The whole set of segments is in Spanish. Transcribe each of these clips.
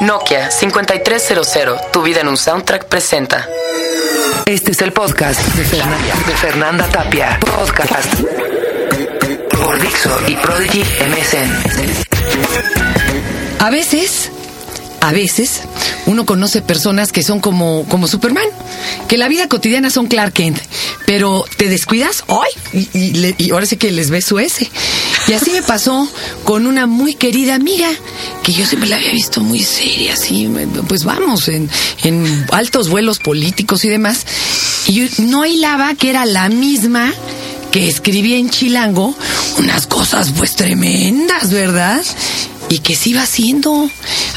Nokia 5300, tu vida en un soundtrack presenta. Este es el podcast de Fernanda, Tapia. Podcast por Dixo y Prodigy MSN. A veces, a veces, uno conoce personas que son como, como Superman, que la vida cotidiana son Clark Kent, pero te descuidas hoy y, y y ahora sí que les ves su S. Y así me pasó con una muy querida amiga, que yo siempre la había visto muy seria, así, pues vamos, en, en altos vuelos políticos y demás. Y no hilaba que era la misma que escribía en Chilango unas cosas pues tremendas, ¿verdad? Y que se iba haciendo.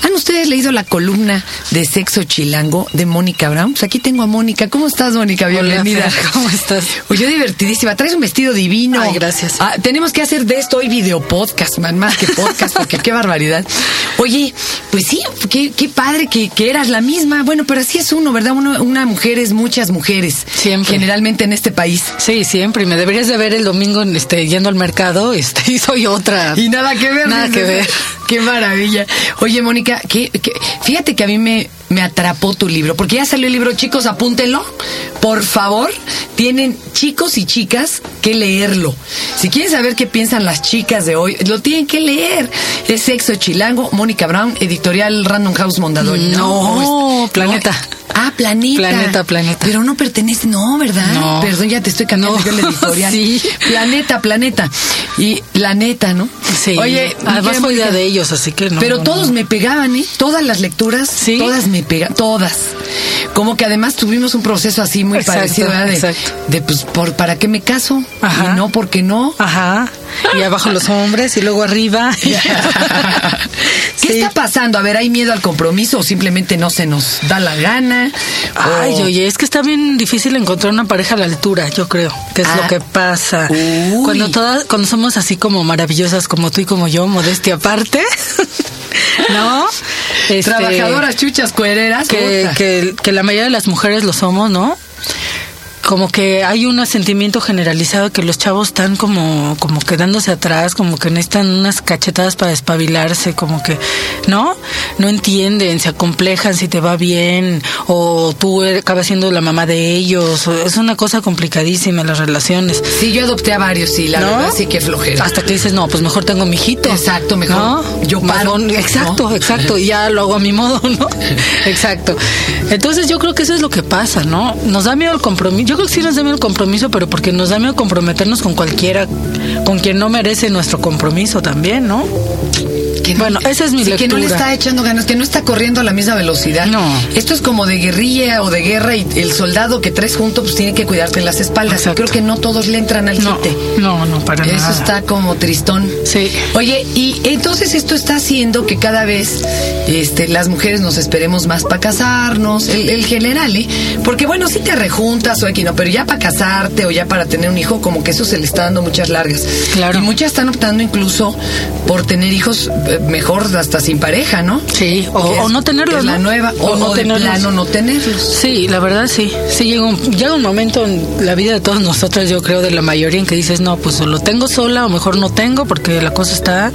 ¿Han ustedes leído la columna de Sexo Chilango de Mónica Brown? Pues aquí tengo a Mónica. ¿Cómo estás, Mónica? Bienvenida. Fer, ¿cómo estás? Oye, divertidísima. Traes un vestido divino. Ay, gracias. Ah, tenemos que hacer de esto hoy video podcast, man, más que podcast, porque qué barbaridad. Oye, pues sí, qué, qué padre que, que eras la misma. Bueno, pero así es uno, ¿verdad? Uno- una mujer es muchas mujeres. Siempre. Generalmente en este país. Sí, siempre. Me deberías de ver el domingo este, yendo al mercado este, y soy otra. Y nada que ver. Nada que ver. Qué maravilla. Oye, Mónica, ¿qué- qué- fíjate que a mí me, me atrapó tu libro, porque ya salió el libro, chicos, apúntenlo. Por favor, tienen chicos y chicas que leerlo. Si quieren saber qué piensan las chicas de hoy, lo tienen que leer. Es Sexo Chilango, Mónica Brown, editorial Random House Mondadori. No, es- Planeta. Ah, Planeta. Planeta, Planeta. Pero no pertenece, no, ¿verdad? No. Perdón, ya te estoy cambiando No, la editorial. sí. Planeta, Planeta. Y la neta, ¿no? Sí. Oye, además fue idea de ellos, así que no. Pero no, todos no. me pegaban, ¿eh? Todas las lecturas, ¿Sí? todas me pegaban, todas. Como que además tuvimos un proceso así muy Exacto, parecido, ¿verdad? De, pues, por, ¿para qué me caso? Ajá. Y no, porque no? Ajá. Y abajo los hombres y luego arriba. ¿Qué Sí. está pasando? A ver, ¿hay miedo al compromiso o simplemente no se nos da la gana? Ay, O- oye, es que está bien difícil encontrar una pareja a la altura, yo creo, que es Ah. lo que pasa. Uy. Cuando todas, cuando somos así como maravillosas como tú y como yo, modestia aparte, ¿no? Este, Trabajadoras, chuchas, que, que la mayoría de las mujeres lo somos, ¿no? Como que hay un sentimiento generalizado que los chavos están como, como quedándose atrás, como que necesitan unas cachetadas para despabilarse, como que, ¿no? No entienden, se acomplejan si te va bien, o tú acabas siendo la mamá de ellos, o- es una cosa complicadísima las relaciones. Sí, yo adopté a varios, sí, la ¿No? verdad sí que flojera. Hasta que dices, no, pues mejor tengo mi hijito. Exacto, mejor ¿No? yo paro, Mejor- exacto, ¿no? exacto. Y ya lo hago a mi modo, ¿no? Exacto. Entonces yo creo que eso es lo que pasa, ¿no? Nos da miedo el compromiso. Yo creo que sí nos da miedo el compromiso, pero porque nos da miedo comprometernos con cualquiera, con quien no merece nuestro compromiso también, ¿no? Que no- Bueno, esa es mi sí, que no le está echando ganas, que no está corriendo a la misma velocidad. No. Esto es como de guerrilla o de guerra y el soldado que traes junto pues tiene que cuidarte las espaldas. Exacto. Creo que no todos le entran al No, quite. no, no, para Eso nada. está como tristón. Sí. Oye, y entonces esto está haciendo que cada vez este, las mujeres nos esperemos más para casarnos, el, el general, ¿eh? Porque bueno, si te rejuntas o aquí no, pero ya para casarte o ya para tener un hijo, como que eso se le está dando muchas largas. Claro. Y muchas están optando incluso por tener hijos eh, mejor hasta sin pareja, ¿no? Sí, o, Que es- o no tenerlos, la nueva, o, no de tenerlos. plano no tenerlos. Sí, la verdad sí. Sí llega un, llega un momento en la vida de todos nosotros, yo creo, de la mayoría, en que dices, no, pues o lo tengo sola o mejor no tengo porque la cosa está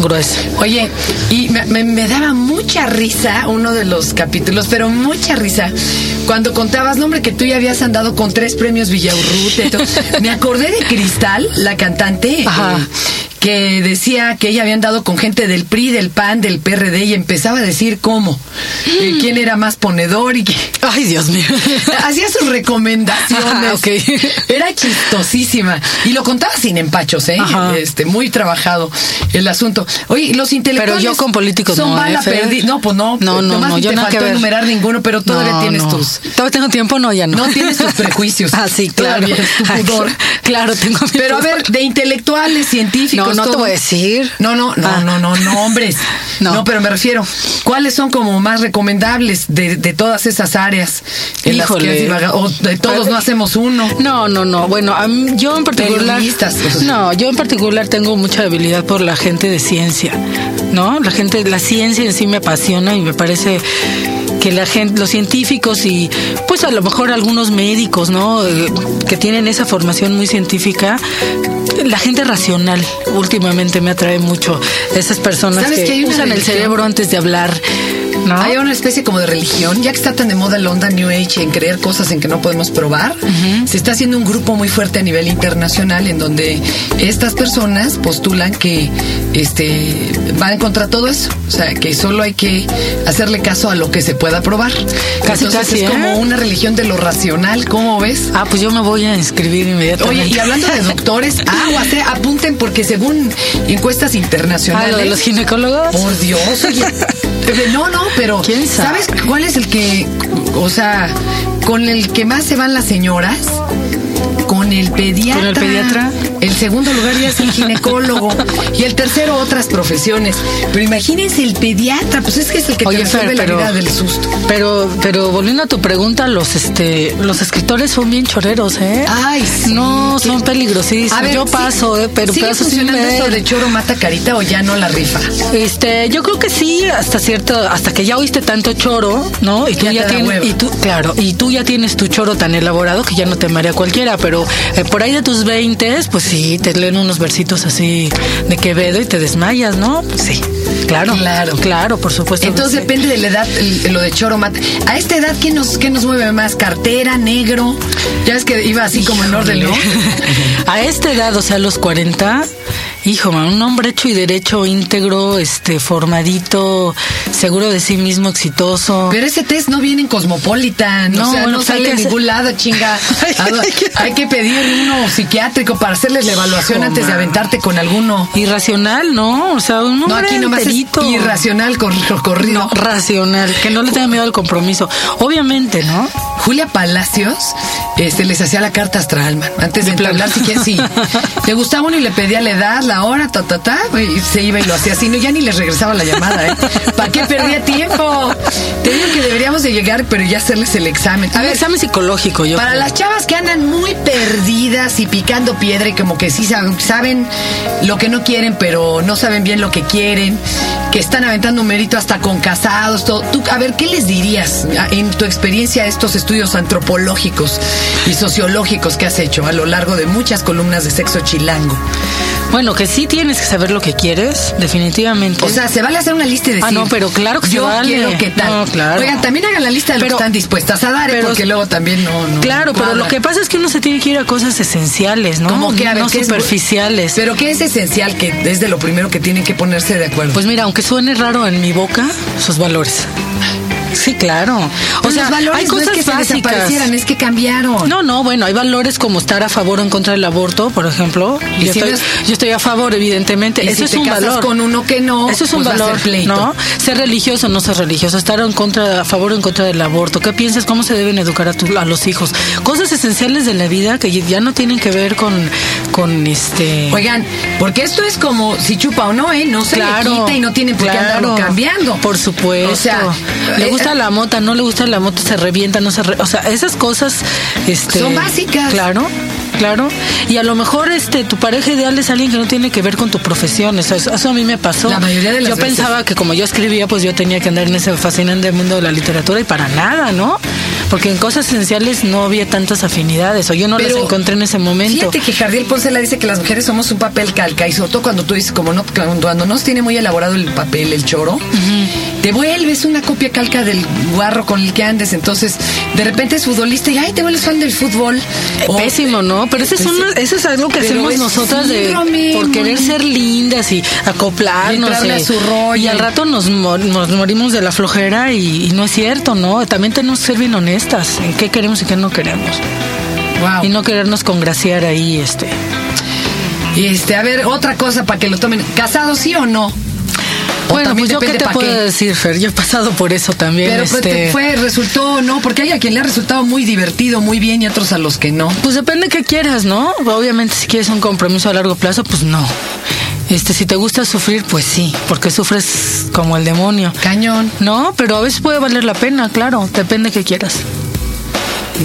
gruesa. Oye, y me, me- me daba mucha risa uno de los capítulos, pero mucha risa, cuando contabas, no, hombre, que tú ya habías andado con tres premios todo. Me acordé de Cristal, la cantante, Ajá. eh, que decía que ella había andado con gente del PRI, del PAN, del PRD, y empezaba a decir cómo, eh, quién era más ponedor y que... Ay, Dios mío. Hacía sus recomendaciones. Ajá, ok. Era chistosísima. Y lo contaba sin empachos, ¿eh? Ajá. Este, muy trabajado el asunto. Oye, los intelectuales. Pero yo con políticos son no, bala ¿eh. No, pues no. No, no, no, yo te que faltó enumerar ninguno, pero todavía No, tienes no. tus. Todavía tengo tiempo, no, ya no. No tienes tus prejuicios. ah, sí, claro. Todavía tu Ay, pudor. claro, tengo mi Pero a pudor. ver, de intelectuales, científicos. No, te voy a decir. No, no, no, Ah. no, no, no, hombres. No. No. pero me refiero, ¿cuáles son como más recomendables de, de todas esas áreas en las que Híjole. divagado? O de todos no hacemos uno. No, no, no. Bueno, a mí- yo en particular. No, yo en particular tengo mucha debilidad por la gente de ciencia, ¿no? La gente, la ciencia en sí me apasiona y me parece que la gente, los científicos y pues a lo mejor algunos médicos, ¿no? Eh, que tienen esa formación muy científica. La gente racional últimamente me atrae mucho. Esas personas ¿Sabes que que usan el cerebro antes de hablar. ¿No? Hay una especie como de religión, ya que está tan de moda la onda New Age en creer cosas en que no podemos probar, se está haciendo un grupo muy fuerte a nivel internacional en donde estas personas postulan que este van contra todo eso, o sea, que solo hay que hacerle caso a lo que se pueda probar. Casi, Entonces casi, es como ¿eh? una religión de lo racional, ¿cómo ves? Ah, pues yo me voy a inscribir inmediatamente. Oye, y hablando de doctores, aguas, eh, apunten porque según encuestas Ah, internacionales. lo de los ginecólogos. Por Dios, oye. No, no, pero ¿Quién sabe? ¿sabes cuál es el que, o sea, con el que más se van las señoras? Con el pediatra. ¿Con el pediatra? El segundo lugar ya es el ginecólogo. y el tercero otras profesiones. Pero imagínense el pediatra, pues es que es el que Oye, te resuelve Fer, la vida del susto. Pero, pero volviendo a tu pregunta, los este, los escritores son bien choreros, ¿eh? Ay, sí. No, son peligrosísimos. A ver, Yo sí, paso, ¿eh? Pero ¿Sigue paso sin ver. de choro mata carita o ya no la rifa? Este, yo creo que sí, hasta cierto, hasta que ya oíste tanto choro, ¿no? Y tú Ya ya, tienes, hueva. y tú, claro, y tú ya tienes tu choro tan elaborado que ya no te marea cualquiera, pero eh, por ahí de tus 20, pues sí, te leen unos versitos así de Quevedo y te desmayas, ¿no? Sí, claro, Claro. claro, por supuesto. Entonces depende de la edad, lo de choro mata. A esta edad, ¿qué nos, qué nos mueve más? ¿Cartera, negro? Ya ves que iba así como en orden, ¿no? A esta edad, o sea, a los 40, hijo, un hombre hecho y derecho, íntegro, este, formadito, seguro de sí mismo, exitoso. Pero ese test no viene en Cosmopolitan, No, o sea, bueno, no pues sale que en hacer- ningún lado, chinga. hay que pedir uno psiquiátrico para hacerles la evaluación Hijo, antes de aventarte con alguno. Irracional, ¿no? O sea, un No, hombre aquí nomás enterito. es irracional cor- corrido. No, racional, que no le tenga miedo al compromiso. Obviamente, ¿no? Julia Palacios este, les hacía la carta astral, man. Antes de De entablar, si quieres, sí. Le gustaba uno y le pedía la edad, la hora, ta, ta, ta, y se iba y lo hacía así. No, ya ni les regresaba la llamada, ¿eh? ¿Para qué perdía tiempo? Te digo que deberíamos de llegar, pero ya hacerles el examen. A ver, examen psicológico, yo. Para creo. las chavas que andan muy perdidas y picando piedra y como que sí saben, saben lo que no quieren, pero no saben bien lo que quieren, que están aventando un mérito hasta con casados, todo. Tú, a ver, ¿qué les dirías en tu experiencia a estos estudios antropológicos y sociológicos que has hecho a lo largo de muchas columnas de sexo chilango? Bueno, que sí tienes que saber lo que quieres, definitivamente. O sea, se vale hacer una lista y decir. Ah, no, pero claro que se yo vale. quiero que tal. No, claro. Oigan, también hagan la lista de lo que están dispuestas a dar, ¿eh? pero- porque luego también no. no Claro, pero lo que pasa es que uno se tiene que ir a cosas esenciales, ¿no? Como que, a ver, no ¿qué es- superficiales. Pero ¿qué es esencial que es de lo primero que tienen que ponerse de acuerdo? Pues mira, aunque suene raro en mi boca, sus valores. Sí, claro. O Pues sea, los valores hay no cosas es que se básicas. desaparecieran, es que cambiaron. No, no, bueno, hay valores como estar a favor o en contra del aborto, por ejemplo. Y Yo, si estoy, yo estoy a favor, evidentemente. Y Eso si es te un casas valor. con uno que no, Eso es un pues valor. ¿no? Ser religioso o no ser religioso, estar en contra, a favor o en contra del aborto. ¿Qué piensas? ¿Cómo se deben educar a, tu- a los hijos? Cosas esenciales de la vida que ya no tienen que ver con, con este. Oigan, porque esto es como si chupa o no, ¿eh? No se le quita y no tienen por qué andarlo cambiando. Por supuesto. O sea, le eh, gusta la mota, no le gusta la mota, se revienta, no se re- O sea, esas cosas. Este, Son básicas. Claro. Claro, y a lo mejor este tu pareja ideal es alguien que no tiene que ver con tu profesión, eso, a mí me pasó. La mayoría de las Yo veces. pensaba que como yo escribía, pues yo tenía que andar en ese fascinante mundo de la literatura y para nada, ¿no? Porque en cosas esenciales no había tantas afinidades o yo no Pero las encontré en ese momento. Fíjate que Jardiel Ponce la dice que las mujeres somos un papel calca y sobre todo cuando tú dices, como no, cuando no se tiene muy elaborado el papel, el choro, te vuelves una copia calca del guarro con el que andes. Entonces, de repente es futbolista y ay, te vuelves fan del fútbol. O- Pésimo, ¿no? Pero eso es, Pues una- eso es algo que hacemos nosotras de por querer ser lindas y acoplarnos. Y entrarle eh, a su rollo. y al rato nos, mo- nos morimos de la flojera y, y no es cierto, ¿no? También tenemos que ser bien honestas en qué queremos y qué no queremos. Wow. Y no querernos congraciar ahí, este. Y este, a ver, otra cosa para que lo tomen. ¿Casado sí o no? Bueno, pues yo qué te puedo decir, Fer. Yo he pasado por eso también. Pero pues, este... te fue, resultó, ¿no? Porque hay a quien le ha resultado muy divertido, muy bien y otros a los que no. Pues depende qué quieras, ¿no? Obviamente si quieres un compromiso a largo plazo, pues no. Este, si te gusta sufrir, pues sí, porque sufres como el demonio. Cañón. No, pero a veces puede valer la pena, claro, depende qué quieras.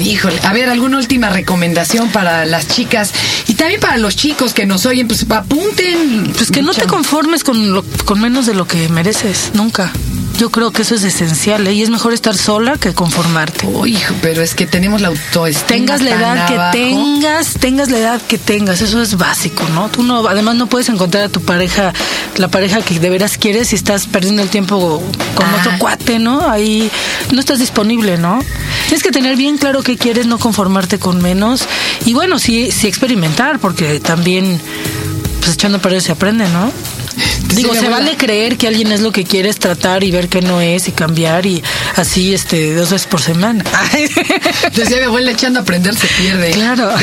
Híjole, a ver, alguna última recomendación para las chicas también para los chicos que nos oyen, pues apunten. Pues que no te conformes con, lo- con menos de lo que mereces, nunca. Yo creo que eso es esencial ¿eh? y es mejor estar sola que conformarte. Uy, pero es que tenemos la autoestima. Tengas la tan edad que abajo. tengas, tengas la edad que tengas, eso es básico, ¿no? Tú no, además no puedes encontrar a tu pareja, la pareja que de veras quieres si estás perdiendo el tiempo con Ah. otro cuate, ¿no? Ahí no estás disponible, ¿no? Tienes que tener bien claro qué quieres, no conformarte con menos y bueno, sí, sí experimentar, porque también, pues echando perder se aprende, ¿no? Digo, se vale creer que alguien es lo que quieres tratar y ver que no es y cambiar y así este dos veces por semana. Decía mi abuela, echando a aprender se pierde. Claro.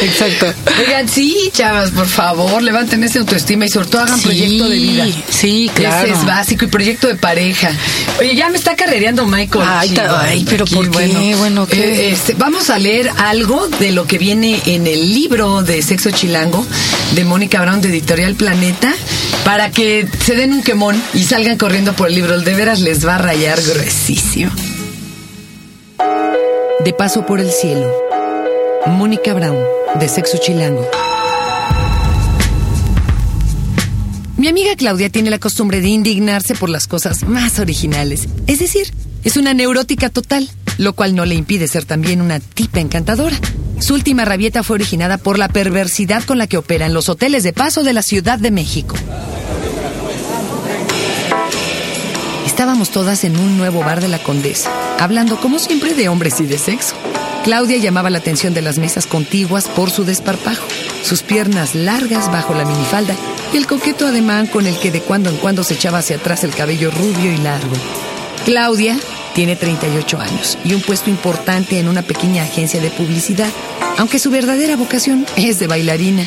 Exacto. Oigan, sí, chavas, por favor, levanten esa autoestima y sobre todo hagan Sí, proyecto de vida. sí, claro. Ese es básico y proyecto de pareja. Oye, ya me está carrereando Michael. Ay, ay, pero aquí, ¿por qué? Bueno, ¿qué? eh, este, vamos a leer algo de lo que viene en el libro de Sexo Chilango de Mónica Brown de Editorial Planeta para que se den un quemón y salgan corriendo por el libro. De veras les va a rayar gruesísimo. De paso por el cielo. Mónica Brown, de Sexo Chilango. Mi amiga Claudia tiene la costumbre de indignarse por las cosas más originales. Es decir, es una neurótica total, lo cual no le impide ser también una tipa encantadora. Su última rabieta fue originada por la perversidad con la que operan los hoteles de paso de la Ciudad de México. Estábamos todas en un nuevo bar de la Condesa, hablando como siempre de hombres y de sexo. Claudia llamaba la atención de las mesas contiguas por su desparpajo, sus piernas largas bajo la minifalda y el coqueto ademán con el que de cuando en cuando se echaba hacia atrás el cabello rubio y largo. Claudia tiene 38 años y un puesto importante en una pequeña agencia de publicidad, aunque su verdadera vocación es de bailarina.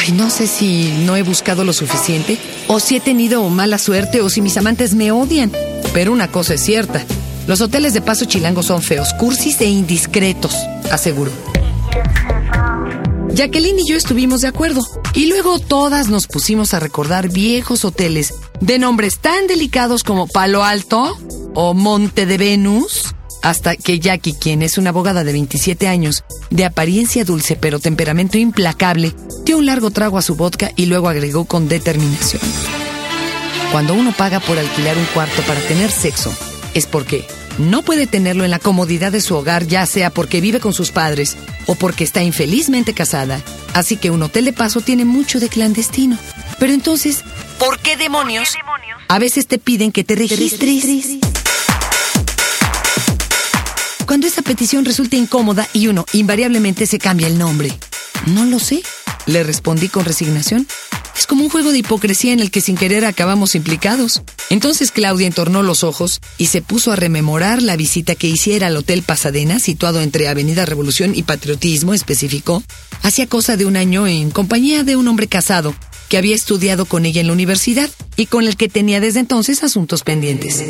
Ay, no sé si no he buscado lo suficiente, o si he tenido mala suerte, o si mis amantes me odian. Pero una cosa es cierta, los hoteles de paso chilango son feos, cursis e indiscretos, aseguro. Jacqueline y yo estuvimos de acuerdo. Y luego todas nos pusimos a recordar viejos hoteles de nombres tan delicados como Palo Alto o Monte de Venus, hasta que Jackie, quien es una abogada de 27 años, de apariencia dulce pero temperamento implacable, dio un largo trago a su vodka y luego agregó con determinación. Cuando uno paga por alquilar un cuarto para tener sexo, es porque no puede tenerlo en la comodidad de su hogar, ya sea porque vive con sus padres o porque está infelizmente casada. Así que un hotel de paso tiene mucho de clandestino. Pero entonces, ¿por qué demonios? A veces te piden que te registres. Cuando esa petición resulta incómoda y uno invariablemente se cambia el nombre. No lo sé, le respondí con resignación. Es como un juego de hipocresía en el que sin querer acabamos implicados. Entonces Claudia entornó los ojos y se puso a rememorar la visita que hiciera al Hotel Pasadena, situado entre Avenida Revolución y Patriotismo, especificó. Hacía cosa de un año en compañía de un hombre casado que había estudiado con ella en la universidad y con el que tenía desde entonces asuntos pendientes.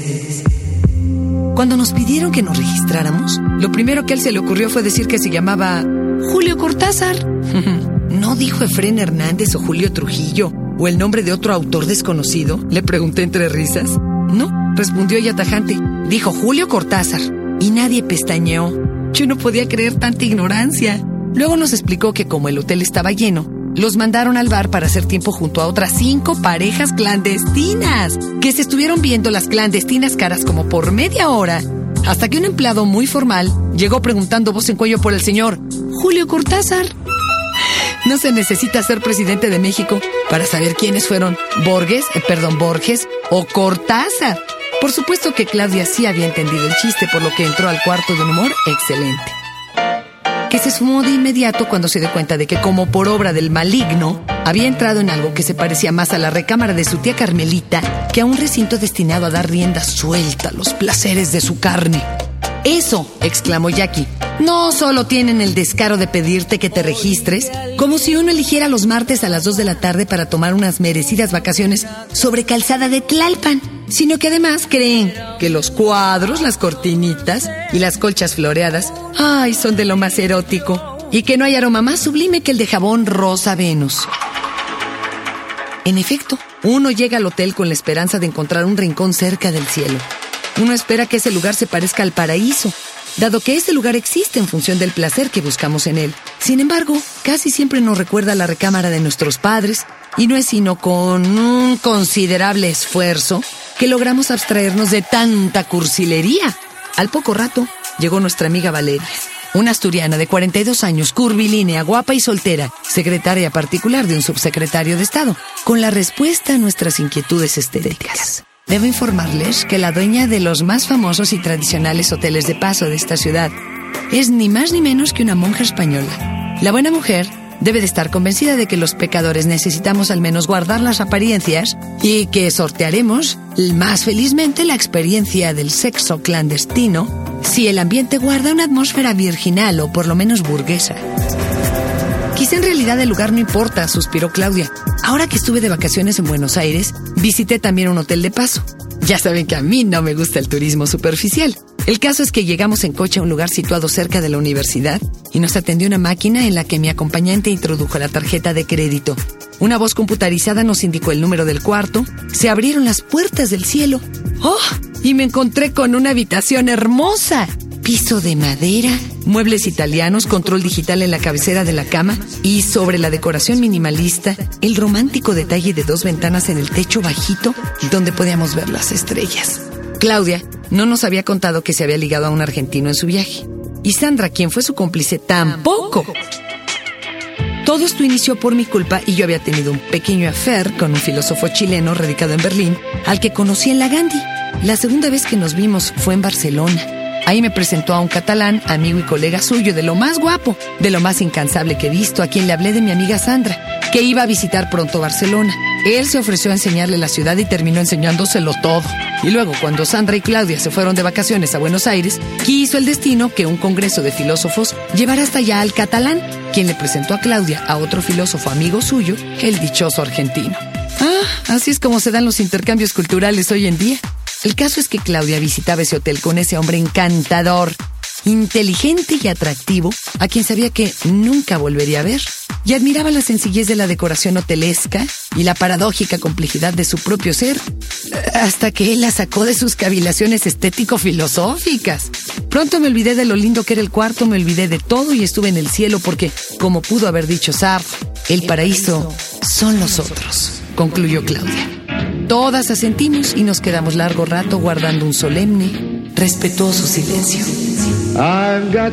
Cuando nos pidieron que nos registráramos, lo primero que él se le ocurrió fue decir que se llamaba Julio Cortázar. ¿No dijo Efrén Hernández o Julio Trujillo o el nombre de otro autor desconocido? Le pregunté entre risas. No, respondió ella tajante. Dijo Julio Cortázar. Y nadie pestañeó. Yo no podía creer tanta ignorancia. Luego nos explicó que como el hotel estaba lleno, los mandaron al bar para hacer tiempo junto a otras cinco parejas clandestinas, que se estuvieron viendo las clandestinas caras como por media hora, hasta que un empleado muy formal llegó preguntando voz en cuello por el señor Julio Cortázar. No se necesita ser presidente de México para saber quiénes fueron Borges, eh, perdón, Borges o Cortázar. Por supuesto que Claudia sí había entendido el chiste, por lo que entró al cuarto de un humor excelente que se sumó de inmediato cuando se dio cuenta de que, como por obra del maligno, había entrado en algo que se parecía más a la recámara de su tía Carmelita que a un recinto destinado a dar rienda suelta a los placeres de su carne. Eso, exclamó Jackie, no solo tienen el descaro de pedirte que te registres, como si uno eligiera los martes a las 2 de la tarde para tomar unas merecidas vacaciones sobre calzada de Tlalpan, sino que además creen que los cuadros, las cortinitas y las colchas floreadas, ay, son de lo más erótico, y que no hay aroma más sublime que el de jabón rosa Venus. En efecto, uno llega al hotel con la esperanza de encontrar un rincón cerca del cielo. Uno espera que ese lugar se parezca al paraíso, dado que ese lugar existe en función del placer que buscamos en él. Sin embargo, casi siempre nos recuerda la recámara de nuestros padres, Y no es sino con un considerable esfuerzo que logramos abstraernos de tanta cursilería. Al poco rato llegó nuestra amiga Valeria, una asturiana de 42 años, curvilínea, guapa y soltera, secretaria particular de un subsecretario de Estado, con la respuesta a nuestras inquietudes estéticas. Debo informarles que la dueña de los más famosos y tradicionales hoteles de paso de esta ciudad es ni más ni menos que una monja española. La buena mujer debe de estar convencida de que los pecadores necesitamos al menos guardar las apariencias y que sortearemos más felizmente la experiencia del sexo clandestino si el ambiente guarda una atmósfera virginal o por lo menos burguesa. Quizá en realidad el lugar no importa, suspiró Claudia. Ahora que estuve de vacaciones en Buenos Aires, visité también un hotel de paso. Ya saben que a mí no me gusta el turismo superficial. El caso es que llegamos en coche a un lugar situado cerca de la universidad y nos atendió una máquina en la que mi acompañante introdujo la tarjeta de crédito. Una voz computarizada nos indicó el número del cuarto, se abrieron las puertas del cielo. ¡Oh! Y me encontré con una habitación hermosa. Piso de madera, muebles italianos, control digital en la cabecera de la cama y sobre la decoración minimalista, el romántico detalle de dos ventanas en el techo bajito donde podíamos ver las estrellas. Claudia no nos había contado que se había ligado a un argentino en su viaje. Y Sandra, quien fue su cómplice, tampoco. Todo esto inició por mi culpa y yo había tenido un pequeño affair con un filósofo chileno radicado en Berlín, al que conocí en la Gandhi. La segunda vez que nos vimos fue en Barcelona. Ahí me presentó a un catalán, amigo y colega suyo, de lo más guapo, de lo más incansable que he visto, a quien le hablé de mi amiga Sandra, que iba a visitar pronto Barcelona. Él se ofreció a enseñarle la ciudad y terminó enseñándoselo todo. Y luego, cuando Sandra y Claudia se fueron de vacaciones a Buenos Aires, quiso el destino que un congreso de filósofos llevara hasta allá al catalán, quien le presentó a Claudia a otro filósofo amigo suyo, el dichoso argentino. Ah, así es como se dan los intercambios culturales hoy en día. El caso es que Claudia visitaba ese hotel con ese hombre encantador, inteligente y atractivo, a quien sabía que nunca volvería a ver y admiraba la sencillez de la decoración hotelesca y la paradójica complejidad de su propio ser, hasta que él la sacó de sus cavilaciones estético-filosóficas. Pronto me olvidé de lo lindo que era el cuarto, me olvidé de todo y estuve en el cielo porque, como pudo haber dicho Sartre, el paraíso son los otros, concluyó Claudia. Todas asentimos y nos quedamos largo rato guardando un solemne, respetuoso silencio. I've got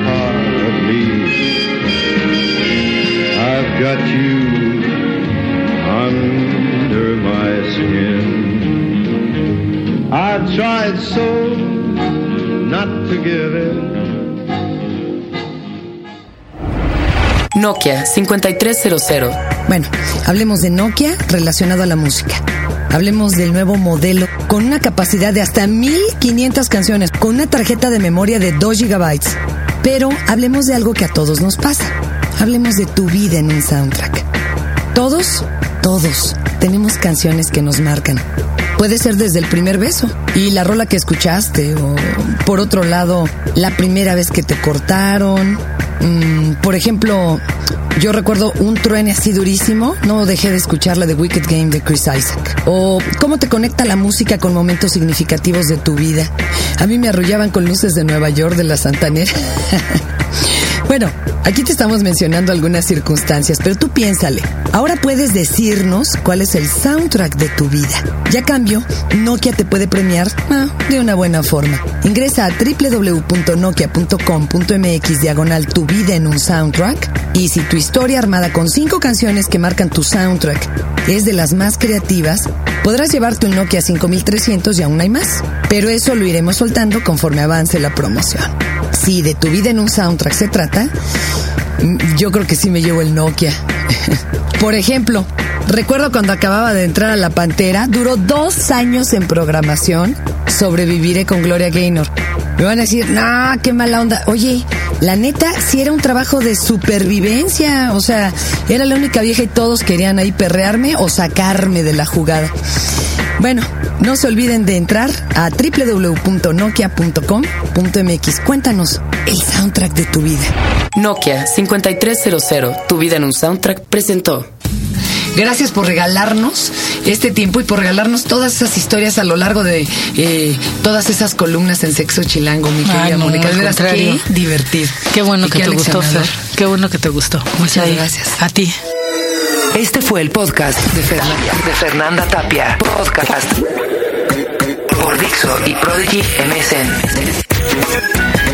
Nokia 5300. Bueno, hablemos de Nokia relacionado a la música. Hablemos del nuevo modelo con una capacidad de hasta 1500 canciones, con una tarjeta de memoria de 2 GB. Pero hablemos de algo que a todos nos pasa. Hablemos de tu vida en un soundtrack. Todos, todos tenemos canciones que nos marcan. Puede ser desde el primer beso y la rola que escuchaste, o por otro lado, la primera vez que te cortaron, Mm, por ejemplo, yo recuerdo un truene así durísimo, no dejé de escuchar la de Wicked Game de Chris Isaac. O cómo te conecta la música con momentos significativos de tu vida. A mí me arrullaban con luces de Nueva York de la Santanera. Bueno, aquí te estamos mencionando algunas circunstancias, pero tú piénsale. Ahora puedes decirnos cuál es el soundtrack de tu vida. Ya cambio, Nokia te puede premiar ah, de una buena forma. Ingresa a www.nokia.com.mx diagonal tu vida en un soundtrack y si tu historia armada con cinco canciones que marcan tu soundtrack es de las más creativas, podrás llevarte un Nokia 5300 y aún hay más. Pero eso lo iremos soltando conforme avance la promoción si de tu vida en un soundtrack se trata, yo creo que sí me llevo el Nokia. Por ejemplo, recuerdo cuando acababa de entrar a La Pantera, duró dos años en programación, sobreviviré con Gloria Gaynor. Me van a decir, no, qué mala onda. Oye, la neta, sí era un trabajo de supervivencia. O sea, era la única vieja y todos querían ahí perrearme o sacarme de la jugada. Bueno, no se olviden de entrar a www.nokia.com.mx. Cuéntanos el soundtrack de tu vida. Nokia 5300, tu vida en un soundtrack, presentó. Gracias por regalarnos este tiempo y por regalarnos todas esas historias a lo largo de eh, todas esas columnas en Sexo Chilango, mi querida Ay, no, Mónica. De veras, qué divertido. Qué bueno que qué te gustó, Fer. Qué bueno que te gustó. Muchas Ahí, gracias. A ti. Este fue el podcast de Fernanda, de Fernanda Tapia. Podcast por Dixo y Prodigy MSN.